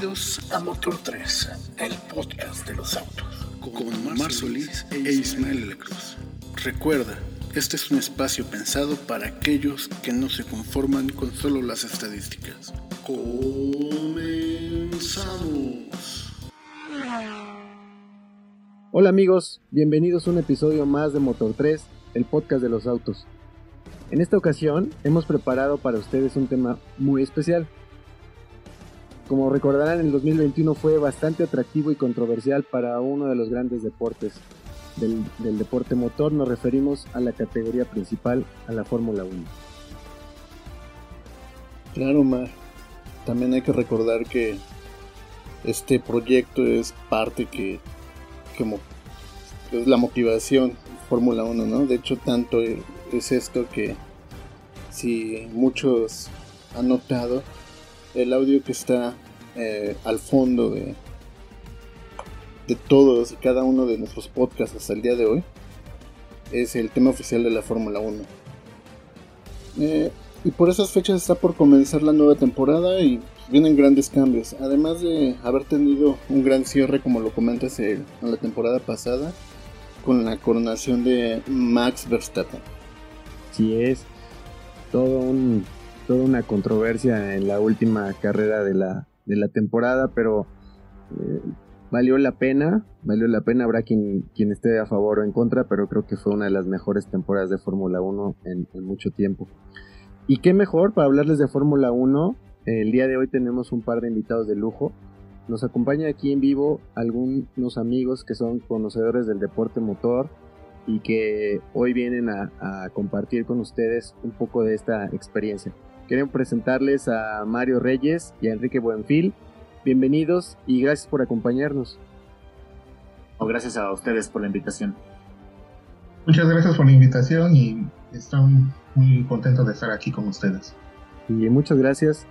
Bienvenidos a Motor 3, el podcast de los autos, con Mar Solís e Ismael Cruz. Recuerda, este es un espacio pensado para aquellos que no se conforman con solo las estadísticas. Comenzamos. Hola amigos, bienvenidos a un episodio más de Motor 3, el podcast de los autos. En esta ocasión hemos preparado para ustedes un tema muy especial como recordarán, el 2021 fue bastante atractivo y controversial para uno de los grandes deportes del, deporte motor. Nos referimos a la categoría principal, a la Fórmula 1. Claro, Mar. También hay que recordar que este proyecto es parte que, la motivación Fórmula 1, ¿no? De hecho, tanto es esto que si muchos han notado, el audio que está eh, al fondo de, de todos y cada uno de nuestros podcasts hasta el día de hoy es el tema oficial de la Fórmula 1. Eh, y por esas fechas está por comenzar la nueva temporada y vienen grandes cambios. Además de haber tenido un gran cierre, como lo comentas en la temporada pasada, con la coronación de Max Verstappen. Sí es, todo un, toda una controversia en la última carrera de la, de la temporada, pero eh, valió la pena, valió la pena, habrá quien, quien esté a favor o en contra, pero creo que fue una de las mejores temporadas de Fórmula 1 en, mucho tiempo. Y qué mejor para hablarles de Fórmula 1, el día de hoy tenemos un par de invitados de lujo. Nos acompaña aquí en vivo algunos amigos que son conocedores del deporte motor y que hoy vienen a compartir con ustedes un poco de esta experiencia. Queremos presentarles a Mario Reyes y a Enrique Buenfil. Bienvenidos y gracias por acompañarnos. gracias a ustedes por la invitación. Muchas gracias por la invitación y estoy muy contento de estar aquí con ustedes. Y muchas gracias.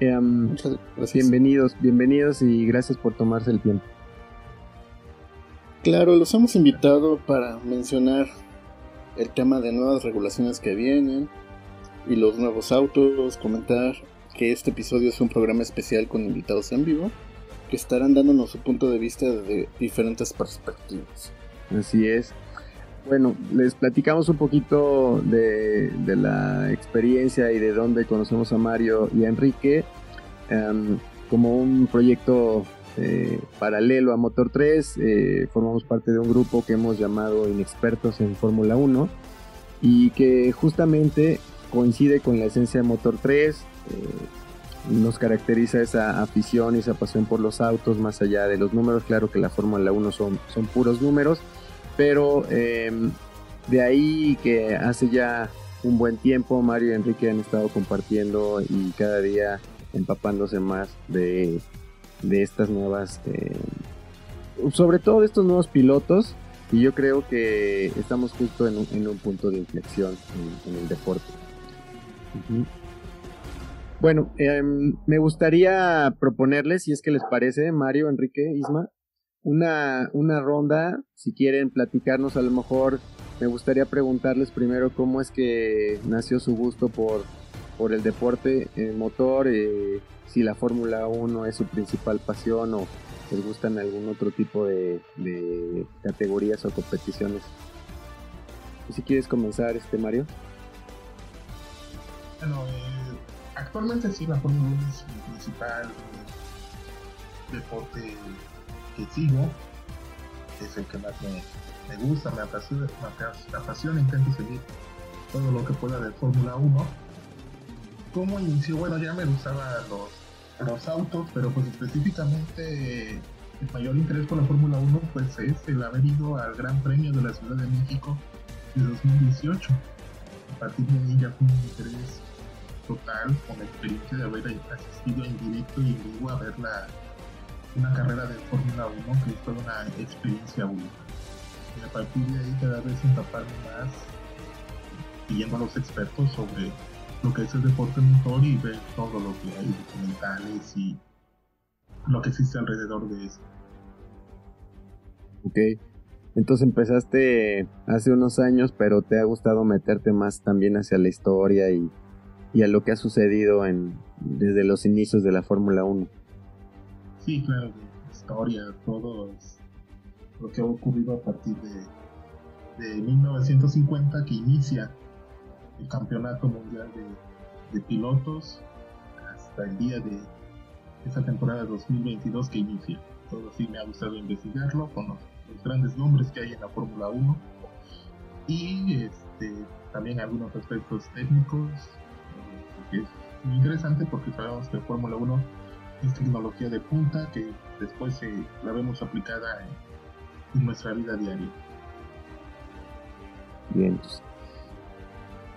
Em, muchas gracias. Bienvenidos, bienvenidos y gracias por tomarse el tiempo. Claro, los hemos invitado para mencionar el tema de nuevas regulaciones que vienen, y los nuevos autos, comentar que este episodio es un programa especial con invitados en vivo que estarán dándonos su punto de vista de diferentes perspectivas. Así es. Bueno, les platicamos un poquito de, la experiencia y de dónde conocemos a Mario y a Enrique em, como un proyecto eh, paralelo a Motor 3. Eh, formamos parte de un grupo que hemos llamado Inexpertos en Fórmula 1 y que justamente coincide con la esencia de Motor 3. Eh, nos caracteriza esa afición y esa pasión por los autos más allá de los números. Claro que la Fórmula 1 son, son puros números, pero em, de ahí que hace ya un buen tiempo Mario y Enrique han estado compartiendo y cada día empapándose más de, de estas nuevas, em, sobre todo de estos nuevos pilotos. Y yo creo que estamos justo en un, punto de inflexión en el deporte. Bueno, em, me gustaría proponerles, si es que les parece, Mario, Enrique, Isma, una, una ronda, si quieren platicarnos a lo mejor, me gustaría preguntarles primero cómo es que nació su gusto por, por el deporte motor, eh, si la Fórmula 1 es su principal pasión o les gustan algún otro tipo de, de categorías o competiciones. Si quieres comenzar, este Mario. Bueno, actualmente sí, la Fórmula 1 es mi principal deporte que sigo. Es el que más me, gusta, me apasiona, me apasiona, intento seguir todo lo que pueda de Fórmula 1. ¿Cómo inició? Bueno, ya me gustaban los, los autos, pero pues específicamente el mayor interés por la Fórmula 1 pues es el haber ido al Gran Premio de la Ciudad de México de 2018. A partir de ahí ya fue un interés total con la experiencia de haber asistido en directo y en vivo a ver la, una carrera de Fórmula 1 que fue una experiencia única. Y a partir de ahí cada vez empaparme más yendo a los expertos sobre lo que es el deporte motor y ver todo lo que hay, documentales y lo que existe alrededor de eso. Ok, entonces empezaste hace unos años, pero te ha gustado meterte más también hacia la historia y y a lo que ha sucedido en, desde los inicios de la Fórmula 1. Sí, claro, historia, todo lo que ha ocurrido a partir de, de 1950 que inicia el Campeonato Mundial de, Pilotos hasta el día de esa temporada 2022 que inicia. Todo sí me ha gustado investigarlo con los, grandes nombres que hay en la Fórmula 1 y este, también algunos aspectos técnicos que es muy interesante porque sabemos que Fórmula 1 es tecnología de punta que después la vemos aplicada en, nuestra vida diaria. Bien. Pues,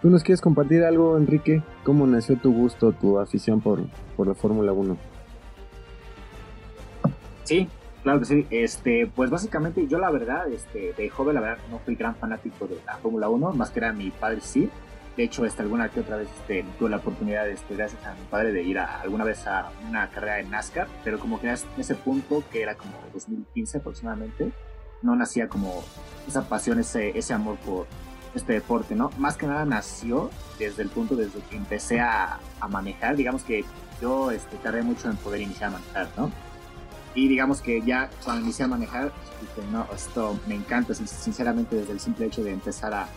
¿Tú nos quieres compartir algo, Enrique? ¿Cómo nació tu gusto, tu afición por, por la Fórmula 1? Sí, claro que sí. Este, pues básicamente yo la verdad, este, de joven la verdad no fui gran fanático de la Fórmula 1, más que era mi padre sí. De hecho, este, alguna que otra vez este, tuve la oportunidad, este, gracias a mi padre, de ir a, alguna vez a una carrera en NASCAR, pero como que en ese punto, que era como 2015 aproximadamente, no nacía como esa pasión, ese, ese amor por este deporte, ¿no? Más que nada nació desde el punto desde que empecé a, a manejar, digamos que yo este, tardé mucho en poder iniciar a manejar, ¿no? Y digamos que ya cuando inicié a manejar, dije, no, esto me encanta, sinceramente, desde el simple hecho de empezar a,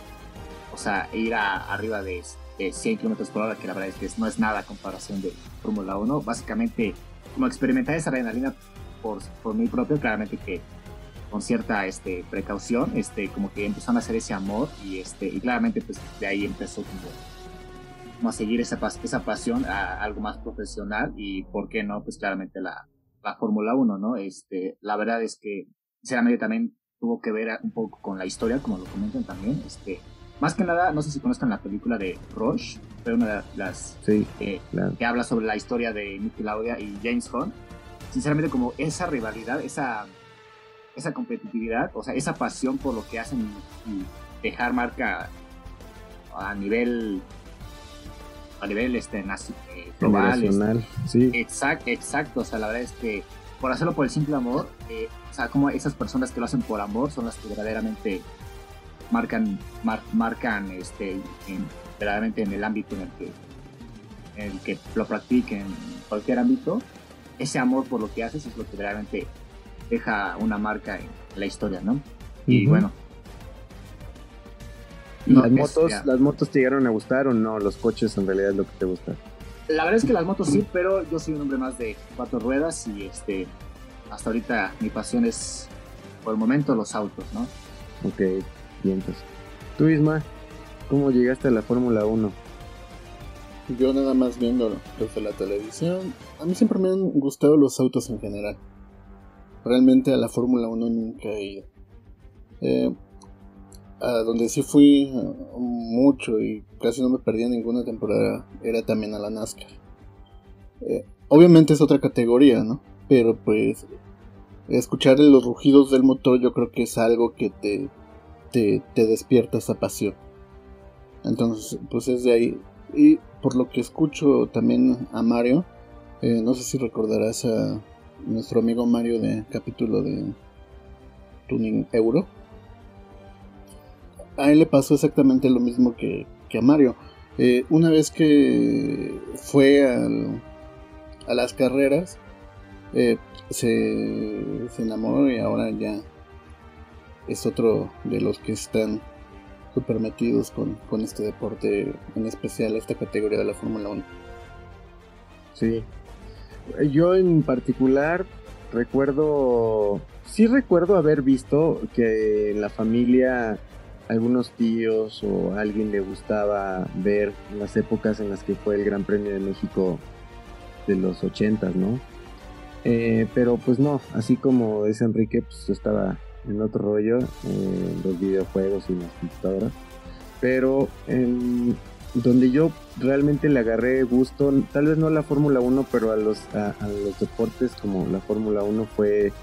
o sea, ir a, arriba de, de 100 kilómetros por hora, que la verdad es que no es nada a comparación de Fórmula 1. Básicamente, como experimentar esa adrenalina por, por mí propio, claramente que con cierta este, precaución, este, como que empezaron a hacer ese amor y, este, y claramente pues de ahí empezó como, a seguir esa, esa pasión a algo más profesional y por qué no, pues claramente la, la Fórmula 1, ¿no? Este, la verdad es que sinceramente también tuvo que ver un poco con la historia, como lo comentan también, este, más que nada, no sé si conozcan la película de Rush, pero una de las sí, que habla sobre la historia de Nicky Lauda y James Hunt. Sinceramente, como esa rivalidad, esa, esa competitividad, o sea, esa pasión por lo que hacen y, dejar marca a nivel a nivel este eh, global este, sí. exacto exacto o sea la verdad es que por hacerlo por el simple amor eh, o sea como esas personas que lo hacen por amor son las que verdaderamente marcan, marcan este, en, verdaderamente en el ámbito en el que, en el que lo practiquen, en cualquier ámbito, ese amor por lo que haces es lo que verdaderamente deja una marca en la historia, ¿no? Y bueno. ¿Las, motos, ¿Las motos te llegaron a gustar o no? ¿Los coches en realidad es lo que te gusta? La verdad es que las motos sí, pero yo soy un hombre más de cuatro ruedas y este hasta ahorita mi pasión es por el momento los autos, ¿no? Ok. Tú, Isma, ¿cómo llegaste a la Fórmula 1? Yo nada más viendo desde la televisión. A mí siempre me han gustado los autos en general. Realmente a la Fórmula 1 nunca he ido. Eh, a donde sí fui uh, mucho y casi no me perdía ninguna temporada era también a la NASCAR. Eh, obviamente es otra categoría, ¿no? Pero pues escuchar los rugidos del motor yo creo que es algo que te te, despierta esa pasión. Entonces, pues es de ahí. Y por lo que escucho también a Mario, eh, no sé si recordarás a nuestro amigo Mario de capítulo de Tuning Euro. A él le pasó exactamente lo mismo que, a Mario. Eh, una vez que fue a las carreras, eh, se, se enamoró y ahora ya es otro de los que están super metidos con, este deporte, en especial esta categoría de la Fórmula 1. Sí. Yo en particular recuerdo, sí recuerdo haber visto que en la familia algunos tíos o alguien le gustaba ver las épocas en las que fue el Gran Premio de México de los 80, ¿no? Eh, pero pues no, así como dice Enrique, pues estaba en otro rollo, en los videojuegos y las computadoras. Pero en donde yo realmente le agarré gusto, tal vez no a la Fórmula 1, pero a los, a, los deportes como la Fórmula 1 fue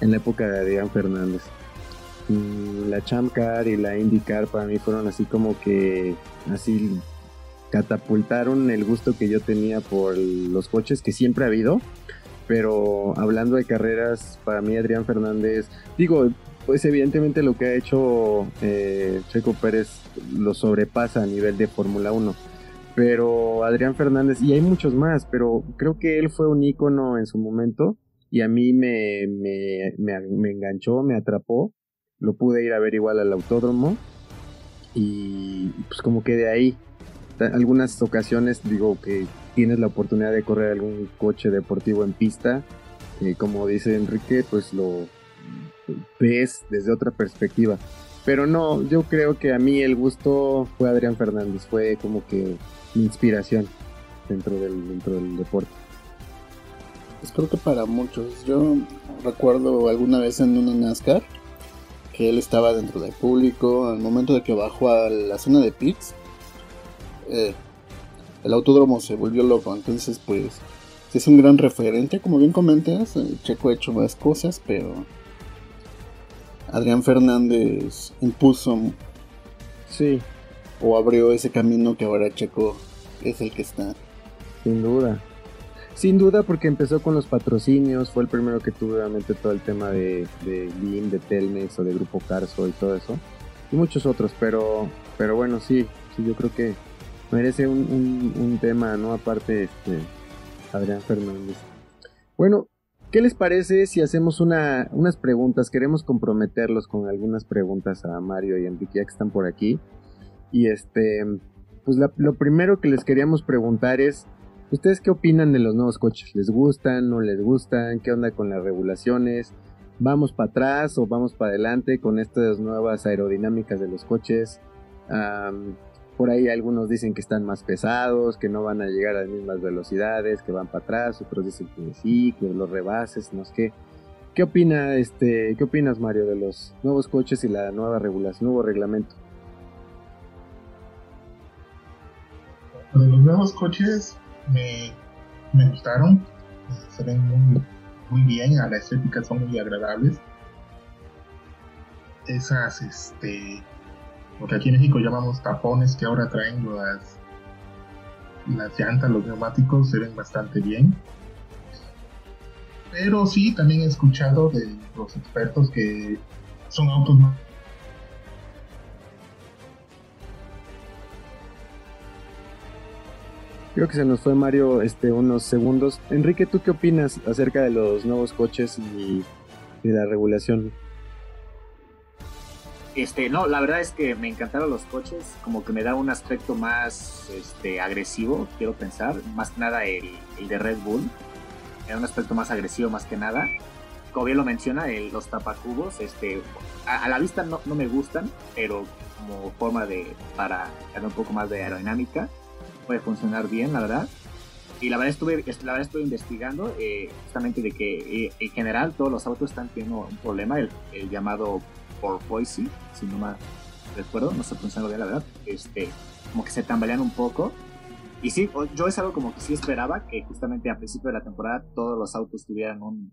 en la época de Adrián Fernández. La Champ Car y la IndyCar para mí fueron así como que así catapultaron el gusto que yo tenía por los coches que siempre ha habido. Pero hablando de carreras, para mí Adrián Fernández, digo, pues evidentemente lo que ha hecho eh, Checo Pérez lo sobrepasa a nivel de Fórmula 1. Pero Adrián Fernández, y hay muchos más, pero creo que él fue un ícono en su momento y a mí me, me, me, enganchó, me atrapó. Lo pude ir a ver igual al autódromo y pues como que de ahí, algunas ocasiones digo que tienes la oportunidad de correr algún coche deportivo en pista, eh, como dice Enrique, pues lo ves desde otra perspectiva. Pero no, yo creo que a mí el gusto fue Adrián Fernández, fue como que mi inspiración dentro del, dentro del deporte. Pues creo que para muchos. Yo recuerdo alguna vez en una NASCAR que él estaba dentro del público. Al momento de que bajó a la zona de pits, eh, el autódromo se volvió loco. Entonces, pues, es un gran referente. Como bien comentas, Checo ha hecho más cosas, pero Adrián Fernández impuso sí. o abrió ese camino que ahora Checo es el que está. Sin duda. Sin duda porque empezó con los patrocinios, fue el primero que tuvo obviamente todo el tema de, de de Telmex o de Grupo Carso y todo eso. Y muchos otros, pero, pero bueno, sí, sí, yo creo que merece un, un, tema, ¿no? Aparte, este, Adrián Fernández. Bueno, ¿Qué les parece si hacemos una, unas preguntas? Queremos comprometerlos con algunas preguntas a Mario y Enrique que están por aquí. Y este, pues lo primero que les queríamos preguntar es, ¿ustedes qué opinan de los nuevos coches? ¿Les gustan? ¿No les gustan? ¿Qué onda con las regulaciones? ¿Vamos para atrás o vamos para adelante con estas nuevas aerodinámicas de los coches? Por ahí algunos dicen que están más pesados, que no van a llegar a las mismas velocidades, que van para atrás, otros dicen que sí, que los rebases, no sé qué. ¿Qué opina este, qué opinas Mario de los nuevos coches y la nueva regulación, nuevo reglamento? De los nuevos coches me, me gustaron, se ven muy, muy bien, a la estética son muy agradables. Esas este lo que aquí en México llamamos tapones que ahora traen las, las llantas, los neumáticos, se ven bastante bien. Pero sí, también he escuchado de los expertos que son autos más Creo que se nos fue Mario este, unos segundos. Enrique, ¿tú qué opinas acerca de los nuevos coches y, y la regulación? Este, no, la verdad es que me encantaron los coches, como que me da un aspecto más este, agresivo, quiero pensar, más que nada el, de Red Bull, era un aspecto más agresivo más que nada. Como bien lo menciona, los tapacubos, este, a, la vista no, me gustan, pero como forma de, para dar un poco más de aerodinámica, puede funcionar bien, la verdad. Y la verdad estuve, la verdad estuve investigando eh, justamente de que eh, en general todos los autos están teniendo un problema, el, el llamado por Boise, si no me recuerdo, no sé pronunciarlo bien la verdad, este, como que se tambalean un poco. Y sí, yo es algo como que sí esperaba que justamente a principio de la temporada todos los autos tuvieran un,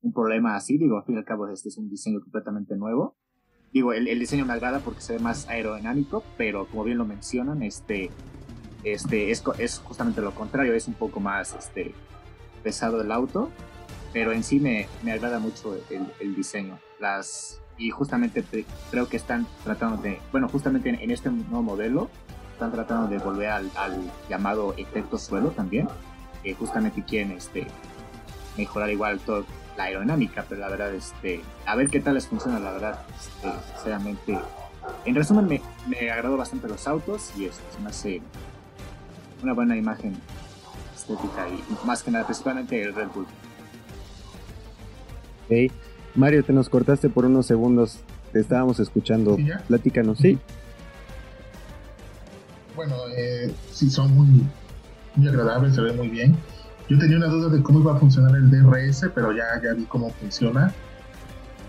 un problema así. Digo, al fin y al cabo este es un diseño completamente nuevo. Digo, el, el diseño me agrada porque se ve más aerodinámico, pero como bien lo mencionan, este, este es, es justamente lo contrario, es un poco más este, pesado el auto, pero en sí me, me agrada mucho el, el diseño. Las, y justamente creo que están tratando de, bueno, justamente en, este nuevo modelo, están tratando de volver al, llamado efecto suelo también, que justamente quieren este, mejorar igual toda la aerodinámica, pero la verdad, este, a ver qué tal les funciona, la verdad, este, sinceramente. En resumen, me, me agradó bastante los autos y esto se me hace una buena imagen estética y más que nada, principalmente el Red Bull. Okay. Mario, te nos cortaste por unos segundos. Te estábamos escuchando. ¿Sí, Platícanos, sí. Bueno, eh, sí, son muy, muy agradables, se ven muy bien. Yo tenía una duda de cómo iba a funcionar el DRS, pero ya, ya vi cómo funciona.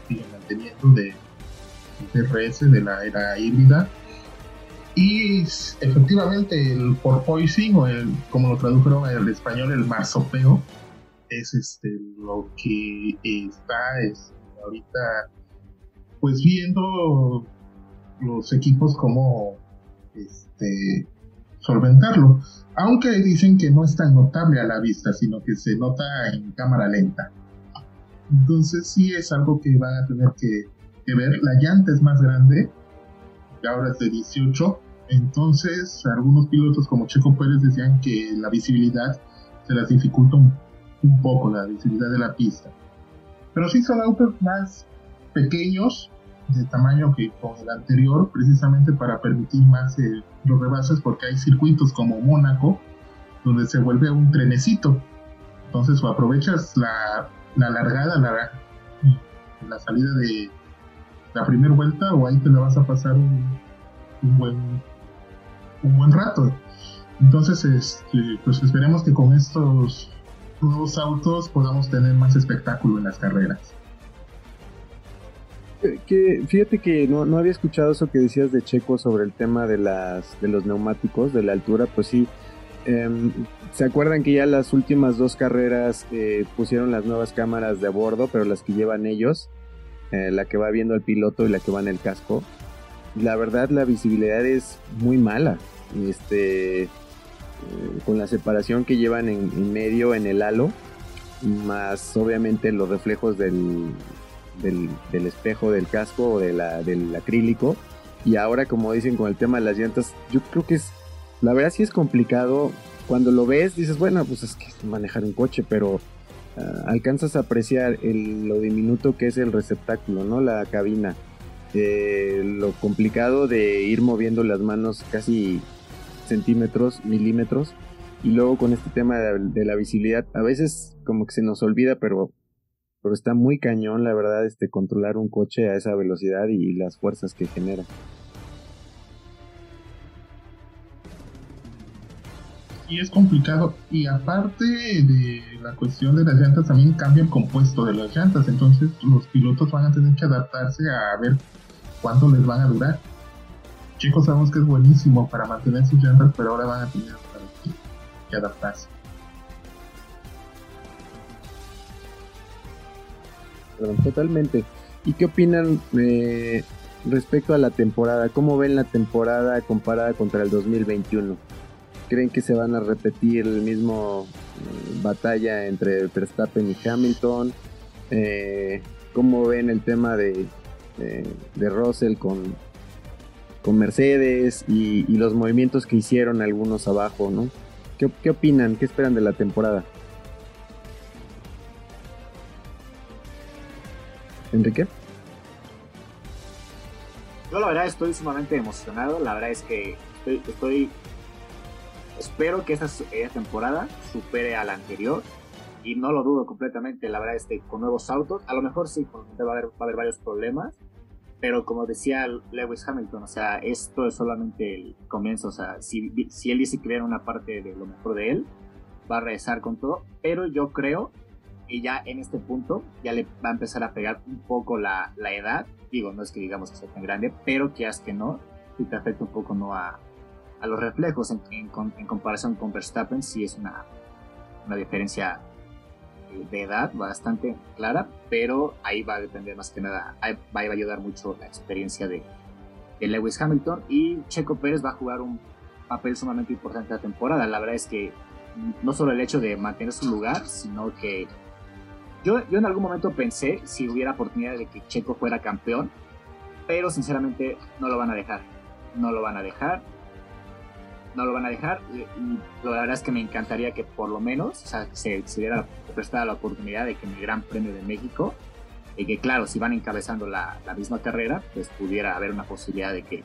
Sigue manteniendo de DRS de la era híbrida. Y efectivamente el porpoising, o el, como lo tradujeron al español, el marsopeo, es este lo que está es, ahorita pues viendo los equipos como este solventarlo. Aunque dicen que no es tan notable a la vista sino que se nota en cámara lenta. Entonces sí es algo que van a tener que, ver. La llanta es más grande ahora es de 18 entonces algunos pilotos como Checo Pérez decían que la visibilidad se las dificulta un un poco la visibilidad de la pista. Pero sí son autos más pequeños, de tamaño que con el anterior, precisamente para permitir más eh, los rebases, porque hay circuitos como Mónaco, donde se vuelve un trenecito. Entonces o aprovechas la, la largada, la, la salida de la primera vuelta, o ahí te la vas a pasar un, un buen un buen rato. Entonces, este, pues esperemos que con estos nuevos autos podamos tener más espectáculo en las carreras. Que, fíjate que no, no había escuchado eso que decías de Checo sobre el tema de las de los neumáticos, de la altura, pues sí. Em, ¿Se acuerdan que ya las últimas dos carreras eh, pusieron las nuevas cámaras de bordo, pero las que llevan ellos, eh, la que va viendo al piloto y la que va en el casco? La verdad la visibilidad es muy mala. Este, con la separación que llevan en, medio en el halo, más obviamente los reflejos del, del, espejo del casco o de la, del acrílico. Y ahora, como dicen con el tema de las llantas, yo creo que es, la verdad sí es complicado. Cuando lo ves, dices, bueno, pues es que manejar un coche, pero ah, alcanzas a apreciar lo diminuto que es el receptáculo, ¿no? La cabina. Eh, lo complicado de ir moviendo las manos casi centímetros, milímetros. Y luego con este tema de, la visibilidad, a veces como que se nos olvida, pero, pero está muy cañón, la verdad, este controlar un coche a esa velocidad y, las fuerzas que genera. Y es complicado. Y aparte de la cuestión de las llantas, también cambia el compuesto de las llantas. Entonces los pilotos van a tener que adaptarse a ver cuánto les van a durar. Chicos, sabemos que es buenísimo para mantener sus llantas, pero ahora van a tener que adaptarse. totalmente. ¿Y qué opinan eh, respecto a la temporada? ¿Cómo ven la temporada comparada contra el 2021? ¿Creen que se van a repetir el mismo eh, batalla entre Verstappen y Hamilton? Eh, ¿Cómo ven el tema de, de Russell con, con Mercedes y, los movimientos que hicieron algunos abajo, ¿no? ¿Qué, opinan? ¿Qué esperan de la temporada? Enrique. Yo la verdad estoy sumamente emocionado, la verdad es que estoy, espero que esta, temporada supere a la anterior y no lo dudo completamente, la verdad es que con nuevos autos, a lo mejor sí, va a haber, va a haber varios problemas, pero como decía Lewis Hamilton, o sea, esto es solamente el comienzo, o sea, si, él dice que viene una parte de lo mejor de él, va a regresar con todo, pero yo creo que ya en este punto ya le va a empezar a pegar un poco la, la edad, digo, no es que digamos que sea tan grande, pero que que no, y te afecta un poco no a, a los reflejos en, en, en comparación con Verstappen, sí es una, una diferencia de edad bastante clara, pero ahí va a depender más que nada, ahí va a ayudar mucho la experiencia de, Lewis Hamilton y Checo Pérez va a jugar un papel sumamente importante la temporada. La verdad es que no solo el hecho de mantener su lugar, sino que yo, yo en algún momento pensé si hubiera oportunidad de que Checo fuera campeón, pero sinceramente no lo van a dejar. No lo van a dejar no lo van a dejar. Y, la verdad es que me encantaría que por lo menos se, se diera prestada la oportunidad de que en el Gran Premio de México, y que claro, si van encabezando la, la, misma carrera, pues pudiera haber una posibilidad de que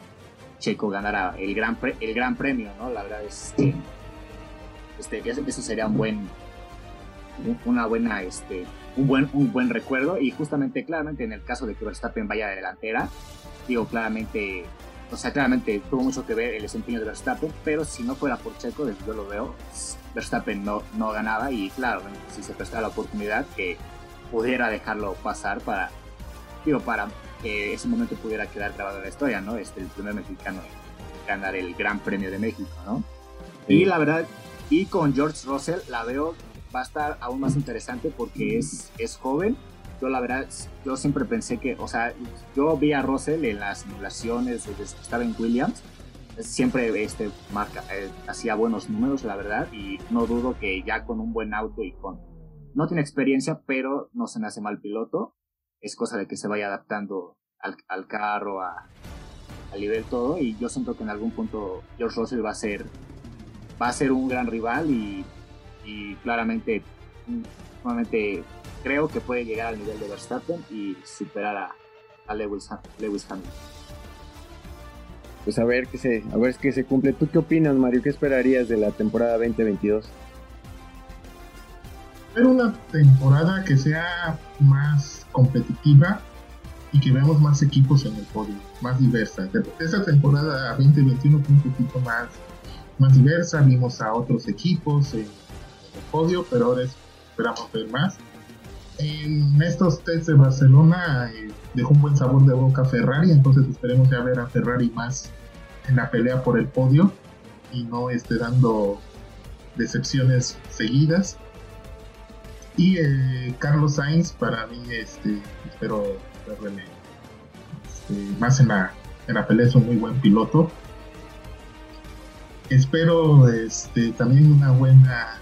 Checo ganara el gran, el gran premio, ¿no? La verdad es que este, eso sería un buen, una buena, este, un buen, un buen recuerdo y justamente, claramente en el caso de que Verstappen vaya de delantera, digo, claramente o sea, claramente tuvo mucho que ver el desempeño de Verstappen, pero si no fuera por Checo, desde yo lo veo, Verstappen no, no ganaba y claro, si se prestara la oportunidad que pudiera dejarlo pasar para, digo, para que ese momento pudiera quedar grabado en la historia, ¿no? Este, el primer mexicano en ganar el Gran Premio de México, ¿no? Y la verdad, y con George Russell la veo va a estar aún más interesante porque es, es joven yo la verdad, yo siempre pensé que, o sea, yo vi a Russell en las simulaciones desde que estaba en Williams, siempre este, marca, eh, hacía buenos números, la verdad, y no dudo que ya con un buen auto y con, no tiene experiencia, pero no se me hace mal piloto, es cosa de que se vaya adaptando al, al carro, a, al nivel todo, y yo siento que en algún punto George Russell va a ser, va a ser un gran rival y, y claramente Nuevamente creo que puede llegar al nivel de Verstappen y superar a, a Lewis, Lewis Hamilton. Pues a ver qué se, a ver qué se cumple. ¿Tú qué opinas, Mario? ¿Qué esperarías de la temporada 2022? Espero una temporada que sea más competitiva y que veamos más equipos en el podio, más diversa. Esta temporada 2021 fue un poquito más, más diversa, vimos a otros equipos en, el podio, pero ahora esperamos ver más. En estos test de Barcelona eh, dejó un buen sabor de boca Ferrari, entonces esperemos ya ver a Ferrari más en la pelea por el podio y no esté dando decepciones seguidas. Y eh, Carlos Sainz, para mí, este, espero verle este, más en la, en la pelea, es un muy buen piloto. Espero este, también una buena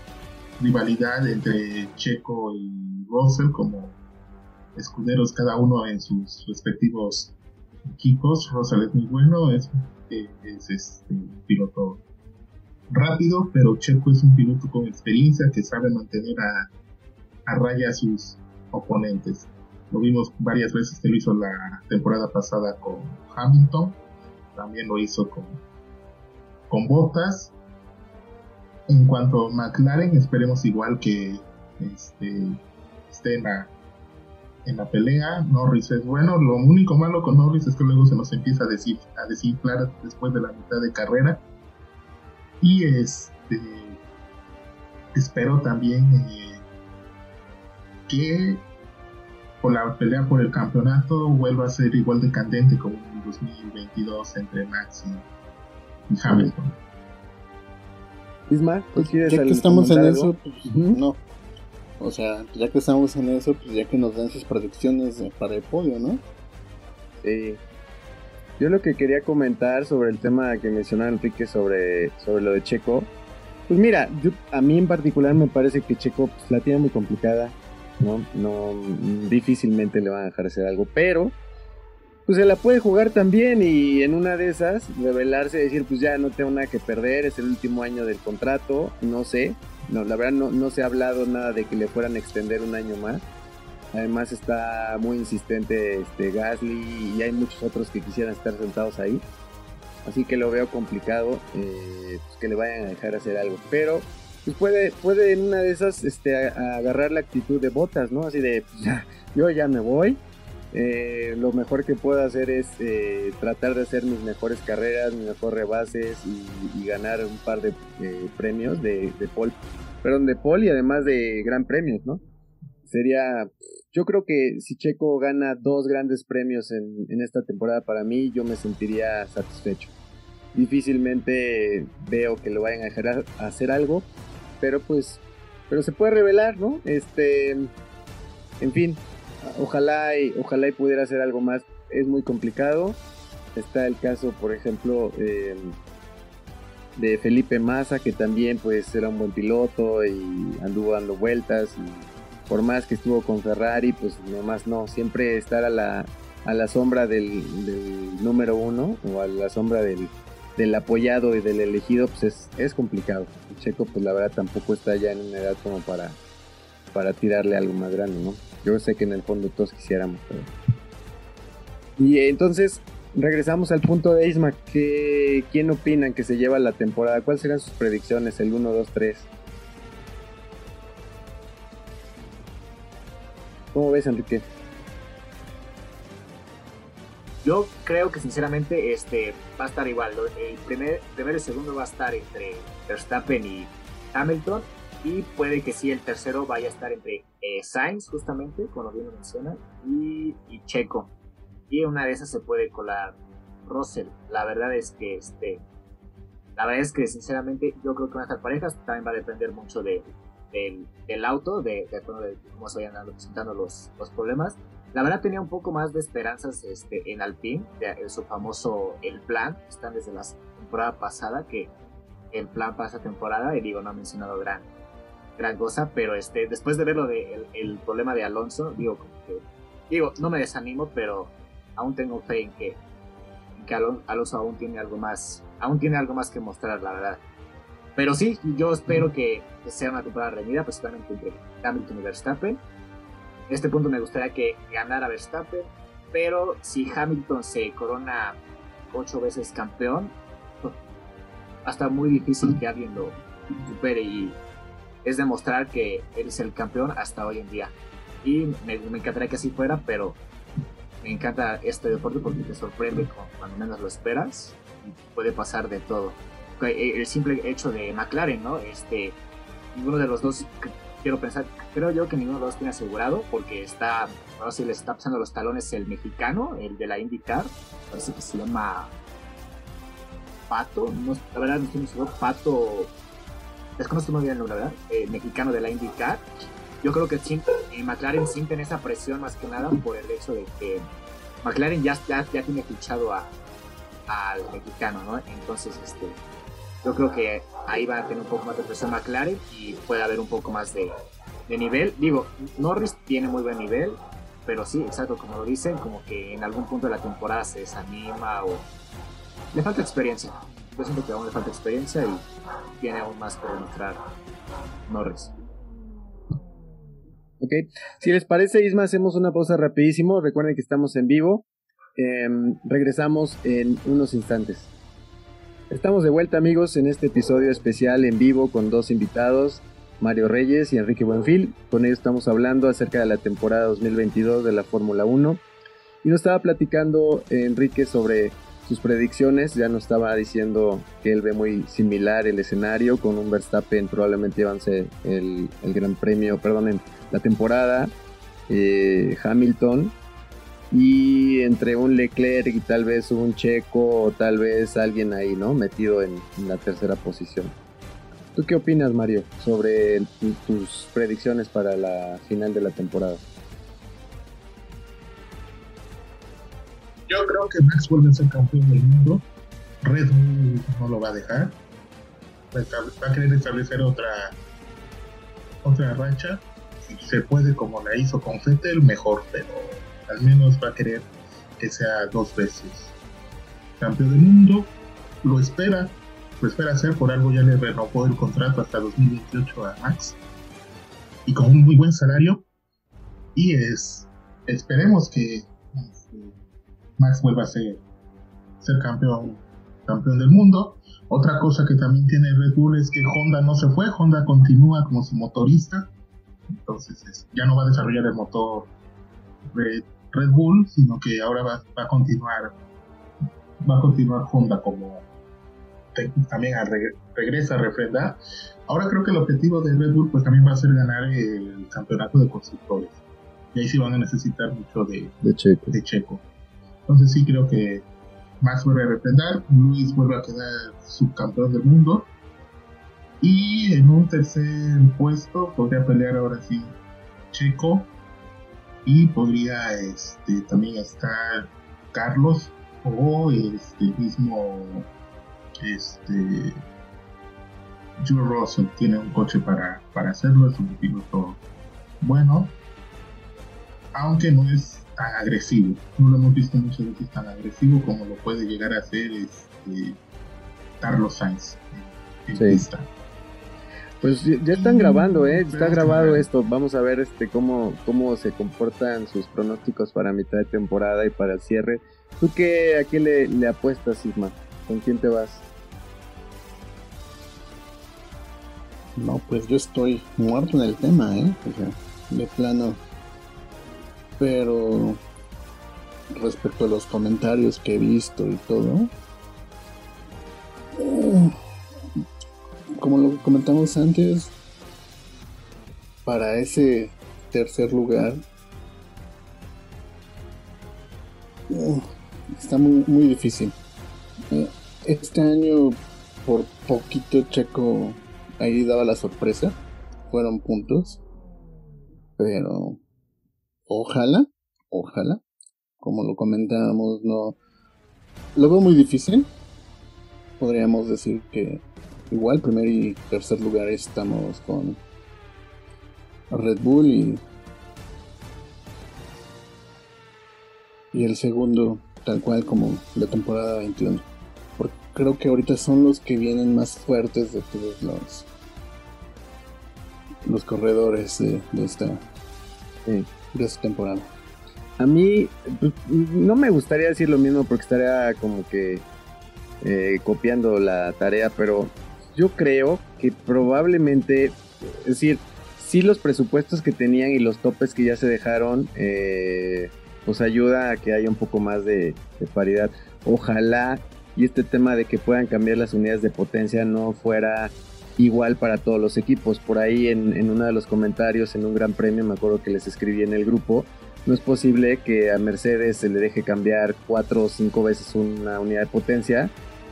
rivalidad entre Checo y Russell como escuderos cada uno en sus respectivos equipos. Russell es muy bueno, es, es este, un piloto rápido, pero Checo es un piloto con experiencia que sabe mantener a, a raya a sus oponentes. Lo vimos varias veces que lo hizo la temporada pasada con Hamilton, también lo hizo con, con Bottas en cuanto a McLaren, esperemos igual que este, esté en la, en la pelea. Norris es bueno. Lo único malo con Norris es que luego se nos empieza a, decir, a desinflar después de la mitad de carrera. Y este espero también eh, que por la pelea por el campeonato vuelva a ser igual de candente como en 2022 entre Max y Hamilton. Isma, ¿tú pues, quieres Ya que estamos en eso, pues no. O sea, ya que estamos en eso, pues ya que nos den sus predicciones para el podio, ¿no? Sí. Yo lo que quería comentar sobre el tema que mencionaba Enrique sobre, sobre lo de Checo, pues mira, a mí en particular me parece que Checo pues, la tiene muy complicada, ¿no? No, difícilmente le van a dejar hacer algo, pero pues se la puede jugar también y en una de esas revelarse, decir, pues ya no tengo nada que perder, es el último año del contrato, no sé, no, la verdad no, no se ha hablado nada de que le fueran a extender un año más. Además está muy insistente este Gasly y hay muchos otros que quisieran estar sentados ahí. Así que lo veo complicado eh, pues que le vayan a dejar hacer algo. Pero pues puede, puede en una de esas este, agarrar la actitud de botas, ¿no? Así de, pues yo ya me voy, eh, lo mejor que puedo hacer es eh, tratar de hacer mis mejores carreras, mis mejores rebases y, ganar un par de eh, premios de, de Paul, perdón, Paul y además de gran premios, ¿no? Sería, yo creo que si Checo gana dos grandes premios en, esta temporada para mí, yo me sentiría satisfecho. Difícilmente veo que lo vayan a dejar hacer algo, pero pues, pero se puede revelar, ¿no? Este, en fin, ojalá y, ojalá y pudiera hacer algo más. Es muy complicado. Está el caso, por ejemplo, em, de Felipe Massa, que también pues era un buen piloto y anduvo dando vueltas. Y por más que estuvo con Ferrari, pues nomás no. Siempre estar a la, a la sombra del, número uno o a la sombra del, del apoyado y del elegido, pues es, es complicado. Checo, pues la verdad tampoco está ya en una edad como para, para tirarle algo más grande, ¿no? Yo sé que en el fondo todos quisiéramos. Y entonces regresamos al punto de Isma. que ¿Quién opinan que se lleva la temporada? ¿Cuáles serán sus predicciones? El 1, 2, 3. ¿Cómo ves, Enrique? Yo creo que sinceramente este va a estar igual. El primer, primero y segundo va a estar entre Verstappen y Hamilton y puede que sí el tercero vaya a estar entre eh, Sainz, justamente, como bien lo menciona, y, Checo. Y una de esas se puede colar Russell. La verdad es que este. La verdad es que sinceramente yo creo que van a estar parejas. También va a depender mucho de, del, auto, de, de, cómo se vayan presentando los, los problemas. La verdad tenía un poco más de esperanzas este, en Alpine, de, su famoso El Plan, están desde la temporada pasada, que el plan para esta temporada, y digo, no ha mencionado gran, gran cosa, pero este, después de ver lo de el, problema de Alonso, digo, que, digo, no me desanimo, pero aún tengo fe en que, que Alonso aún tiene algo más, aún tiene algo más que mostrar, la verdad. Pero sí, yo espero que, sea una temporada reñida, principalmente entre Hamilton y Verstappen. En este punto me gustaría que ganara Verstappen, pero si Hamilton se corona ocho veces campeón, va a estar muy difícil que alguien lo supere y es demostrar que él es el campeón hasta hoy en día. Y me, encantaría que así fuera, pero me encanta este deporte porque te sorprende cuando menos lo esperas y puede pasar de todo. El simple hecho de McLaren, ¿no? Este, ninguno de los dos, quiero pensar, creo yo que ninguno de los dos tiene asegurado porque está, no sé le está pasando los talones el mexicano, el de la IndyCar, parece que se llama Pato, no, la verdad no estoy seguro, Pato, desconozco muy bien el nombre, ¿verdad? Eh, mexicano de la IndyCar. Yo creo que eh, McLaren sienten esa presión más que nada por el hecho de que McLaren ya, ya, tiene fichado al mexicano, ¿no? Entonces, este, yo creo que ahí va a tener un poco más de presión McLaren y puede haber un poco más de, de nivel. Digo, Norris tiene muy buen nivel, pero sí, exacto, como lo dicen, como que en algún punto de la temporada se desanima o le falta experiencia. Yo que aún le falta experiencia y tiene aún más por demostrar Norris. Ok, si les parece, Isma, hacemos una pausa rapidísimo. Recuerden que estamos en vivo. Em, regresamos en unos instantes. Estamos de vuelta, amigos, en este episodio especial en vivo con dos invitados, Mario Reyes y Enrique Buenfil. Con ellos estamos hablando acerca de la temporada 2022 de la Fórmula 1. Y nos estaba platicando Enrique sobre sus predicciones, ya nos estaba diciendo que él ve muy similar el escenario con un Verstappen probablemente avance el, el Gran Premio, perdón, la temporada, eh, Hamilton y entre un Leclerc y tal vez un Checo o tal vez alguien ahí, ¿no? Metido en, la tercera posición. ¿Tú qué opinas, Mario, sobre tus predicciones para la final de la temporada? Yo creo que Max vuelve a ser campeón del mundo. Red Bull no lo va a dejar. Va a querer establecer otra otra rancha. Si se puede, como la hizo con Fettel, mejor, pero al menos va a querer que sea dos veces campeón del mundo. Lo espera, lo espera hacer, por algo ya le renovó el contrato hasta 2028 a Max. Y con un muy buen salario. Y es, esperemos que Max vuelva a ser, ser campeón, campeón del mundo. Otra cosa que también tiene Red Bull es que Honda no se fue, Honda continúa como su motorista, entonces ya no va a desarrollar el motor Red, Bull, sino que ahora va, a continuar va a continuar Honda como también regresa a refrendar. Ahora creo que el objetivo de Red Bull pues también va a ser ganar el campeonato de constructores. Y ahí sí van a necesitar mucho de, De Checo. Entonces sí creo que Max vuelve a reprender, Luis vuelve a quedar subcampeón del mundo. Y en un tercer puesto podría pelear ahora sí Checo. Y podría este, también estar Carlos o este mismo este Joe Russell tiene un coche para, para hacerlo, es un piloto bueno, aunque no es tan agresivo. No lo hemos visto muchas veces tan agresivo como lo puede llegar a ser este, Carlos Sainz en, pista. Pues ya están grabando, ¿eh? Está grabado esto. Vamos a ver este cómo, cómo se comportan sus pronósticos para mitad de temporada y para el cierre. ¿Tú qué, a qué le, le apuestas, Isma? ¿Con quién te vas? No, pues yo estoy muerto en el tema, ¿eh? O sea, de plano pero respecto a los comentarios que he visto y todo, eh, como lo comentamos antes, para ese tercer lugar eh, está muy, muy difícil. Eh, este año por poquito Checo ahí daba la sorpresa, fueron puntos, pero Ojalá, ojalá, como lo comentábamos, no lo veo muy difícil. Podríamos decir que igual primer y tercer lugar estamos con Red Bull y y el segundo tal cual como la temporada 21. Porque creo que ahorita son los que vienen más fuertes de todos los los corredores de, esta de esta temporada. A mí pues, no me gustaría decir lo mismo porque estaría como que eh, copiando la tarea, pero yo creo que probablemente, es decir, sí los presupuestos que tenían y los topes que ya se dejaron, eh, pues ayuda a que haya un poco más de, paridad. Ojalá y este tema de que puedan cambiar las unidades de potencia no fuera igual para todos los equipos. Por ahí en, en uno de los comentarios en un gran premio, me acuerdo que les escribí en el grupo, no es posible que a Mercedes se le deje cambiar cuatro o cinco veces una unidad de potencia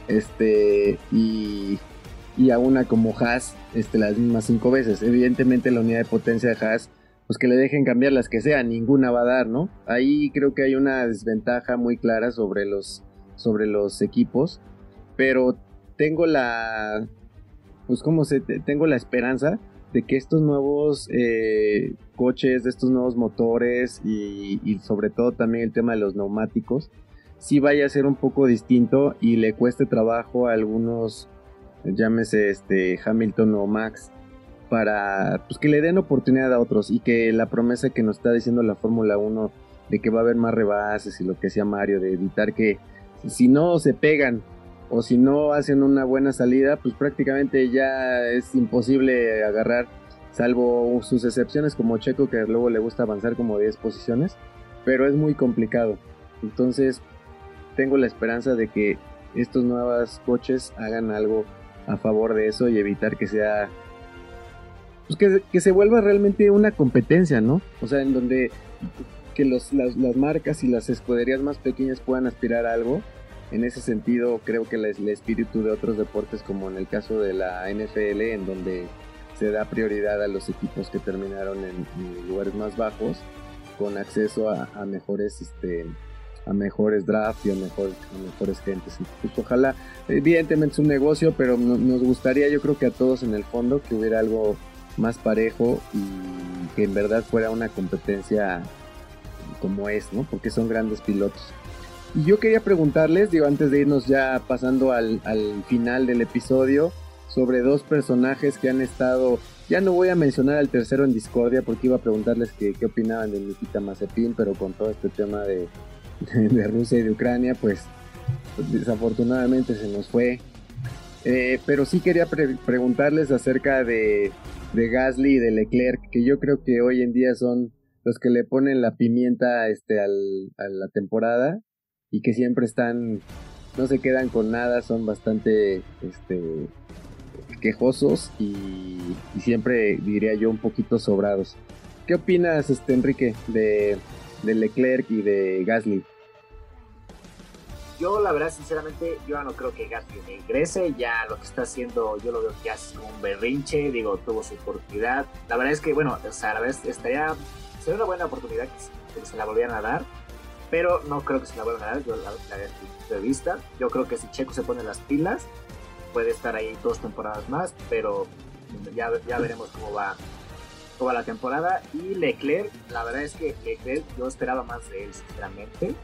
este y, y a una como Haas este, las mismas cinco veces. Evidentemente la unidad de potencia de Haas, pues que le dejen cambiar las que sean, ninguna va a dar, ¿no? Ahí creo que hay una desventaja muy clara sobre los, sobre los equipos, pero tengo la, pues como se, tengo la esperanza de que estos nuevos eh, coches, de estos nuevos motores y, sobre todo también el tema de los neumáticos, sí vaya a ser un poco distinto y le cueste trabajo a algunos, llámese este Hamilton o Max, para pues, que le den oportunidad a otros y que la promesa que nos está diciendo la Fórmula 1 de que va a haber más rebases y lo que sea Mario, de evitar que si no se pegan o si no hacen una buena salida, pues prácticamente ya es imposible agarrar, salvo sus excepciones como Checo, que luego le gusta avanzar como 10 posiciones, pero es muy complicado. Entonces, tengo la esperanza de que estos nuevos coches hagan algo a favor de eso y evitar que sea pues que, que, se vuelva realmente una competencia, ¿no? O sea, en donde que los, las, las, marcas y las escuderías más pequeñas puedan aspirar a algo en ese sentido, creo que el, espíritu de otros deportes, como en el caso de la NFL, en donde se da prioridad a los equipos que terminaron en, lugares más bajos, con acceso a, mejores este, a mejores drafts y a, mejor, mejores gentes. Pues ojalá, evidentemente es un negocio, pero no, nos gustaría, yo creo que a todos en el fondo, que hubiera algo más parejo y que en verdad fuera una competencia como es, ¿no? Porque son grandes pilotos. Y yo quería preguntarles, digo, antes de irnos ya pasando al, al, final del episodio, sobre dos personajes que han estado. Ya no voy a mencionar al tercero en Discordia porque iba a preguntarles qué, qué opinaban de Nikita Mazepin, pero con todo este tema de, de, Rusia y de Ucrania, pues, pues desafortunadamente se nos fue. Eh, pero sí quería pre preguntarles acerca de, de Gasly y de Leclerc, que yo creo que hoy en día son los que le ponen la pimienta este, al, a la temporada y que siempre están, no se quedan con nada, son bastante este, quejosos y, siempre diría yo un poquito sobrados. ¿Qué opinas, este, Enrique, de, de Leclerc y de Gasly? Yo, la verdad, sinceramente, yo no creo que Gasly ingrese. Ya lo que está haciendo, yo lo veo que hace un berrinche. Digo, tuvo su oportunidad. La verdad es que, bueno, o sea, la vez estaría. Sería una buena oportunidad que, que se la volvieran a dar pero no creo que se la vuelvan a dar, yo la, la, de vista. Yo creo que si Checo se pone las pilas, puede estar ahí dos temporadas más, pero ya, ya veremos cómo va, toda la temporada. Y Leclerc, la verdad es que Leclerc yo esperaba más de él, sinceramente.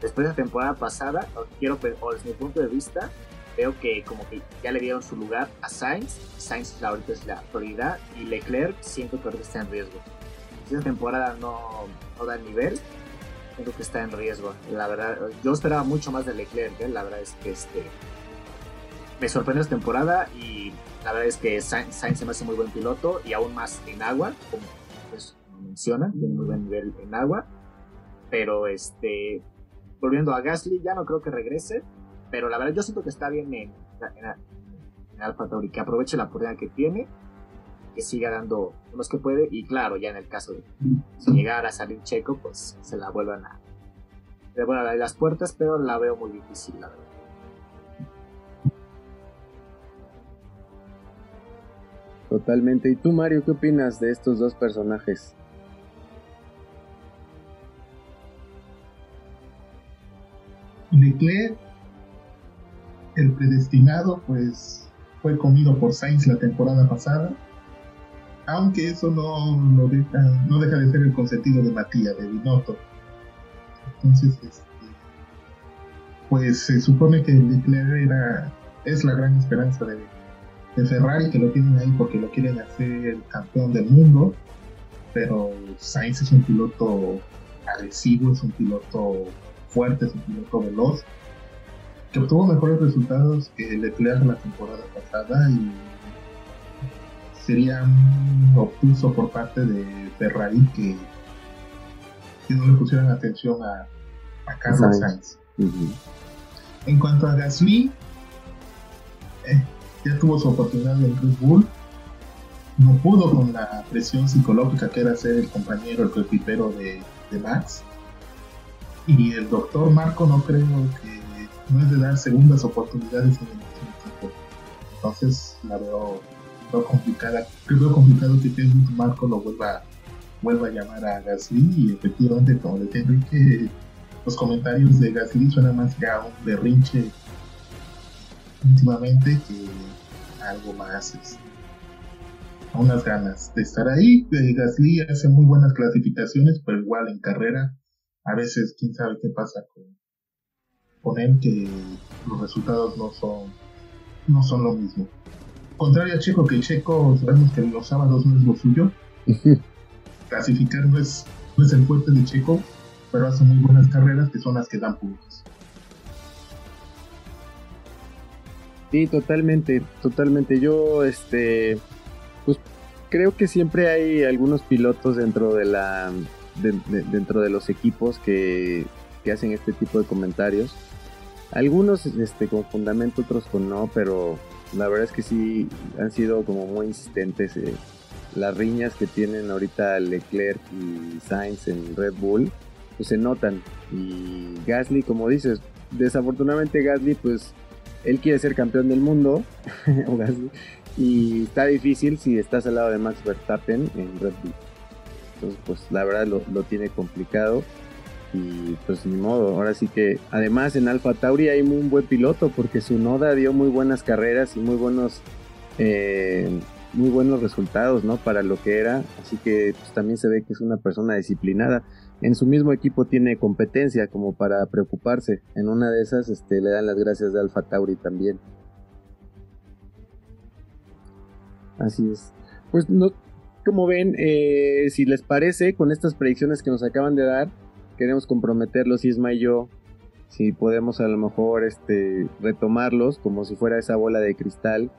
Después de la temporada pasada, quiero, o desde mi punto de vista, veo que como que ya le dieron su lugar a Sainz. Sainz ahorita es la prioridad y Leclerc siento que ahorita está en riesgo. Esta temporada no, no da el creo que está en riesgo. La verdad, yo esperaba mucho más de Leclerc, ¿eh? la verdad es que este me sorprendió esta temporada y la verdad es que Sainz, se me hace muy buen piloto y aún más en agua, como pues, menciona, tiene muy buen nivel en agua. Pero este, volviendo a Gasly, ya no creo que regrese, pero la verdad yo siento que está bien en, en, en Alfa Tauri, que aproveche la oportunidad que tiene que siga dando los que puede y claro, ya en el caso de si llegara a salir Checo, pues se la vuelvan a, le vuelvan a dar las puertas, pero la veo muy difícil, la verdad. Totalmente. ¿Y tú, Mario, qué opinas de estos dos personajes? Leclerc, el predestinado, pues fue comido por Sainz la temporada pasada aunque eso no, no, deja, no deja de ser el consentido de Matías, de Binotto. Entonces, este, pues se supone que Leclerc era es la gran esperanza de, Ferrari, que lo tienen ahí porque lo quieren hacer campeón del mundo, pero Sainz es un piloto agresivo, es un piloto fuerte, es un piloto veloz, que obtuvo mejores resultados que Leclerc la temporada pasada y sería un obtuso por parte de Ferrari que, no le pusieran atención a, a Carlos Sainz. En cuanto a Gasly, eh, ya tuvo su oportunidad en Red Bull, no pudo con la presión psicológica que era ser el compañero, el coequipero de, de Max. Y el doctor Marco no creo que no es de dar segundas oportunidades en el equipo. Entonces la veo, complicada. Creo complicado que Helmut Marco lo vuelva, vuelva a llamar a Gasly y efectivamente como le que los comentarios de Gasly suenan más que a un berrinche últimamente que algo más este, a unas ganas de estar ahí. Eh, Gasly hace muy buenas clasificaciones, pero igual en carrera a veces quién sabe qué pasa con, con él que los resultados no son no son lo mismo. Contrario a Checo, que Checo sabemos que los sábados no es lo suyo. Clasificar no es, no es el fuerte de Checo, pero hace muy buenas carreras que son las que dan puntos. Sí, totalmente, totalmente. Yo, este, pues creo que siempre hay algunos pilotos dentro de la, dentro de los equipos que, que hacen este tipo de comentarios. Algunos este, con fundamento, otros con no, pero la verdad es que sí han sido como muy insistentes. Eh, las riñas que tienen ahorita Leclerc y Sainz en Red Bull, pues se notan. Y Gasly, como dices, desafortunadamente Gasly, pues él quiere ser campeón del mundo, y está difícil si estás al lado de Max Verstappen en Red Bull. Entonces, pues la verdad lo, lo tiene complicado y pues ni modo, ahora sí que además en Alfa Tauri hay un buen piloto porque su Noda dio muy buenas carreras y muy buenos eh, muy buenos resultados ¿no? para lo que era, así que pues, también se ve que es una persona disciplinada. En su mismo equipo tiene competencia como para preocuparse. En una de esas este, le dan las gracias de Alfa Tauri también. Así es. Pues no, como ven, eh, si les parece, con estas predicciones que nos acaban de dar, queremos comprometerlos Isma y yo si podemos a lo mejor este retomarlos como si fuera esa bola de cristal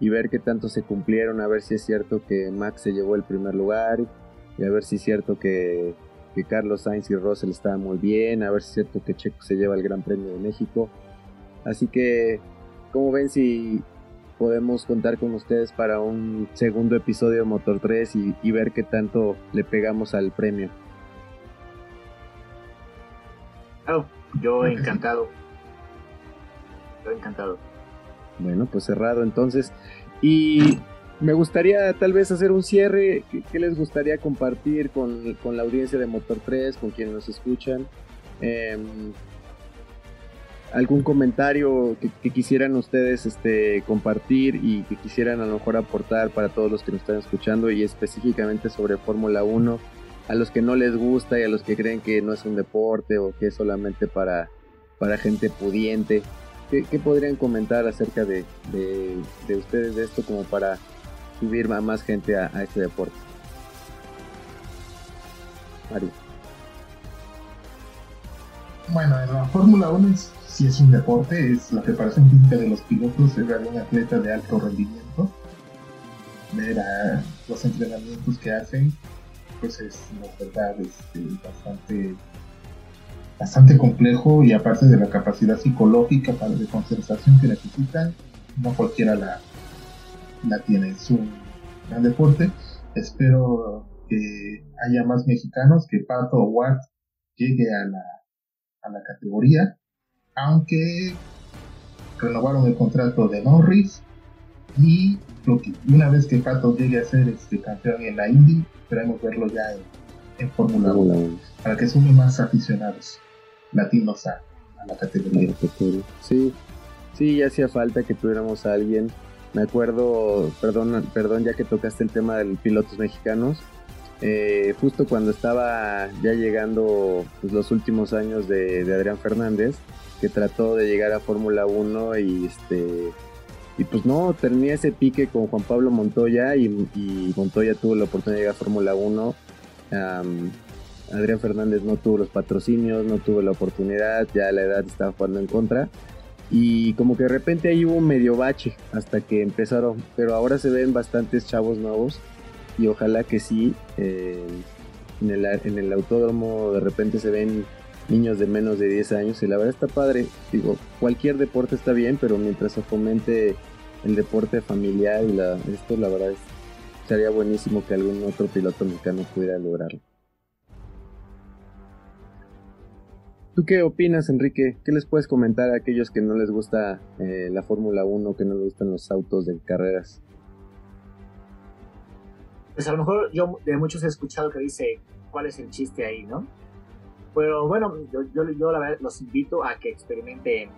y ver qué tanto se cumplieron, a ver si es cierto que Max se llevó el primer lugar y a ver si es cierto que, que Carlos Sainz y Russell estaban muy bien, a ver si es cierto que Checo se lleva el Gran Premio de México. Así que, como ven si podemos contar con ustedes para un segundo episodio de Motor 3 y, y ver qué tanto le pegamos al premio? Yo encantado. Yo encantado. Bueno, pues cerrado entonces. Y me gustaría tal vez hacer un cierre. ¿Qué, les gustaría compartir con, la audiencia de Motor 3, con quienes nos escuchan? Em, ¿Algún comentario que, quisieran ustedes este, compartir y que quisieran a lo mejor aportar para todos los que nos están escuchando y específicamente sobre Fórmula 1? A los que no les gusta y a los que creen que no es un deporte o que es solamente para, para gente pudiente. ¿Qué, podrían comentar acerca de, de, ustedes de esto como para subir a más gente a, este deporte? Mario. Bueno, en la Fórmula 1 es, si es un deporte, es la preparación física de los pilotos, es un atleta de alto rendimiento. Ver a los entrenamientos que hacen pues es la verdad este, bastante bastante complejo y aparte de la capacidad psicológica para de concentración que necesitan, no cualquiera la, la tiene. Es un gran deporte. Espero que haya más mexicanos, que Pato Ward llegue a la, a la categoría, aunque renovaron el contrato de Norris y una vez que Pato llegue a ser este campeón en la Indy, esperemos verlo ya en, Fórmula 1 para que sume más aficionados latinos a, la categoría. Sí, sí, ya hacía falta que tuviéramos a alguien. Me acuerdo, perdón, perdón, ya que tocaste el tema de los pilotos mexicanos. Eh, justo cuando estaba ya llegando pues, los últimos años de, de, Adrián Fernández, que trató de llegar a Fórmula 1 y este Y pues no, tenía ese pique con Juan Pablo Montoya y, Montoya tuvo la oportunidad de llegar a Fórmula 1. Adrián Fernández no tuvo los patrocinios, no tuvo la oportunidad, ya la edad estaba jugando en contra. Y como que de repente ahí hubo un medio bache hasta que empezaron, pero ahora se ven bastantes chavos nuevos y ojalá que sí, eh, en, el, en el autódromo de repente se ven niños de menos de 10 años y la verdad está padre. Digo, cualquier deporte está bien, pero mientras se fomente el deporte familiar y la, esto, la verdad es, sería buenísimo que algún otro piloto mexicano pudiera lograrlo. ¿Tú qué opinas, Enrique? ¿Qué les puedes comentar a aquellos que no les gusta eh, la Fórmula 1, que no les gustan los autos de carreras? Pues a lo mejor yo de muchos he escuchado que dice, ¿cuál es el chiste ahí, no? Pero bueno, yo, yo, la verdad los invito a que experimenten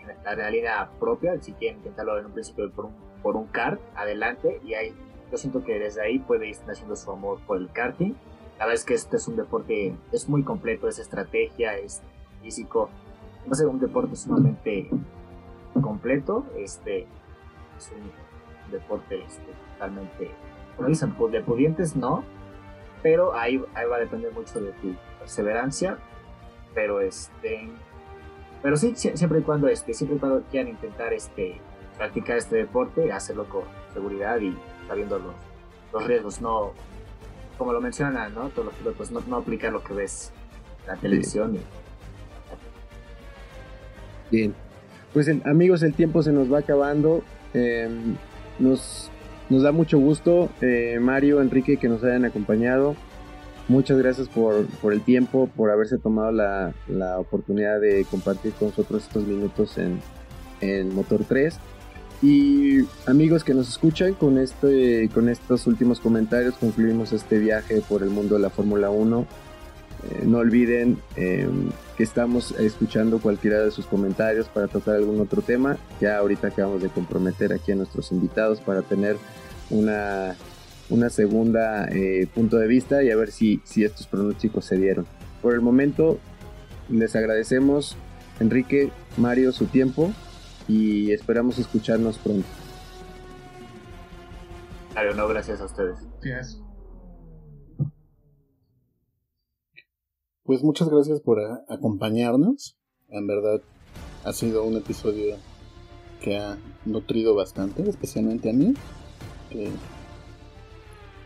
en la realidad propia, si quieren intentarlo en un principio por un, por un kart, adelante, y ahí yo siento que desde ahí puede ir haciendo su amor por el karting. La verdad es que este es un deporte, es muy completo, es estrategia, es físico, va a ser un deporte sumamente completo, este, es un deporte este, totalmente, como dicen, pues, de pudientes no, pero ahí, ahí va a depender mucho de tu perseverancia, pero este, pero sí, siempre y cuando este, siempre y cuando quieran intentar este, practicar este deporte, hacerlo con seguridad y sabiendo los, los riesgos, no, como lo mencionan, ¿no? Todos los pilotos, no, no aplicar lo que ves en la televisión. Bien, pues amigos, el tiempo se nos va acabando. Em, nos, nos da mucho gusto, eh, Mario, Enrique, que nos hayan acompañado. Muchas gracias por, el tiempo, por haberse tomado la, oportunidad de compartir con nosotros estos minutos en, en Motor 3. Y amigos que nos escuchan, con, este, con estos últimos comentarios concluimos este viaje por el mundo de la Fórmula 1. Eh, no olviden em, que estamos escuchando cualquiera de sus comentarios para tocar algún otro tema. Ya ahorita acabamos de comprometer aquí a nuestros invitados para tener una una segunda eh, punto de vista y a ver si, si estos pronósticos se dieron. Por el momento, les agradecemos, Enrique, Mario, su tiempo y esperamos escucharnos pronto. Mario, no, gracias a ustedes. Pues muchas gracias por acompañarnos. En verdad, ha sido un episodio que ha nutrido bastante, especialmente a mí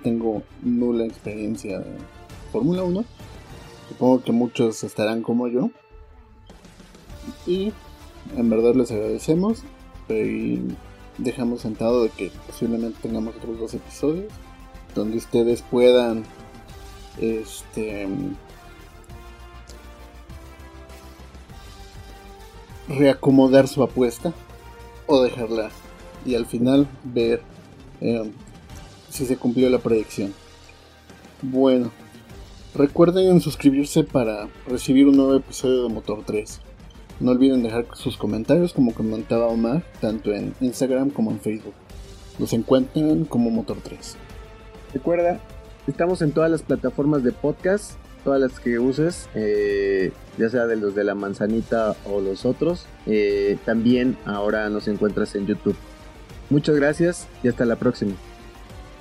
tengo nula experiencia de Fórmula 1. Supongo que muchos estarán como yo. Y en verdad les agradecemos. Y dejamos sentado de que posiblemente tengamos otros dos episodios. Donde ustedes puedan este reacomodar su apuesta o dejarla y al final ver eh, si se cumplió la predicción. Bueno, recuerden suscribirse para recibir un nuevo episodio de Motor 3. No olviden dejar sus comentarios como comentaba Omar, tanto en Instagram como en Facebook. Los encuentran como Motor 3. Recuerda, estamos en todas las plataformas de podcast, todas las que uses, eh, ya sea de los de la manzanita o los otros. Eh, también ahora nos encuentras en YouTube. Muchas gracias y hasta la próxima.